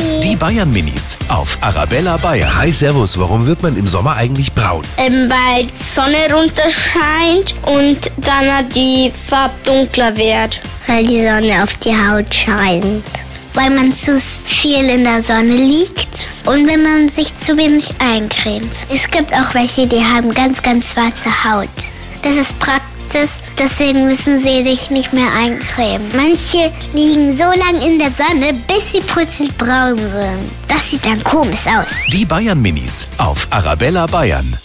Die Bayern Minis auf Arabella Bayern. Hi, Servus. Warum wird man im Sommer eigentlich braun? Ähm, weil die Sonne runterscheint und dann die Farbe dunkler wird. Weil die Sonne auf die Haut scheint. Weil man zu viel in der Sonne liegt und wenn man sich zu wenig eincremt. Es gibt auch welche, die haben ganz, ganz schwarze Haut. Das ist praktisch, deswegen müssen sie sich nicht mehr eincremen. Manche liegen so lange in der Sonne, bis sie plötzlich braun sind. Das sieht dann komisch aus. Die Bayern Minis auf Arabella Bayern.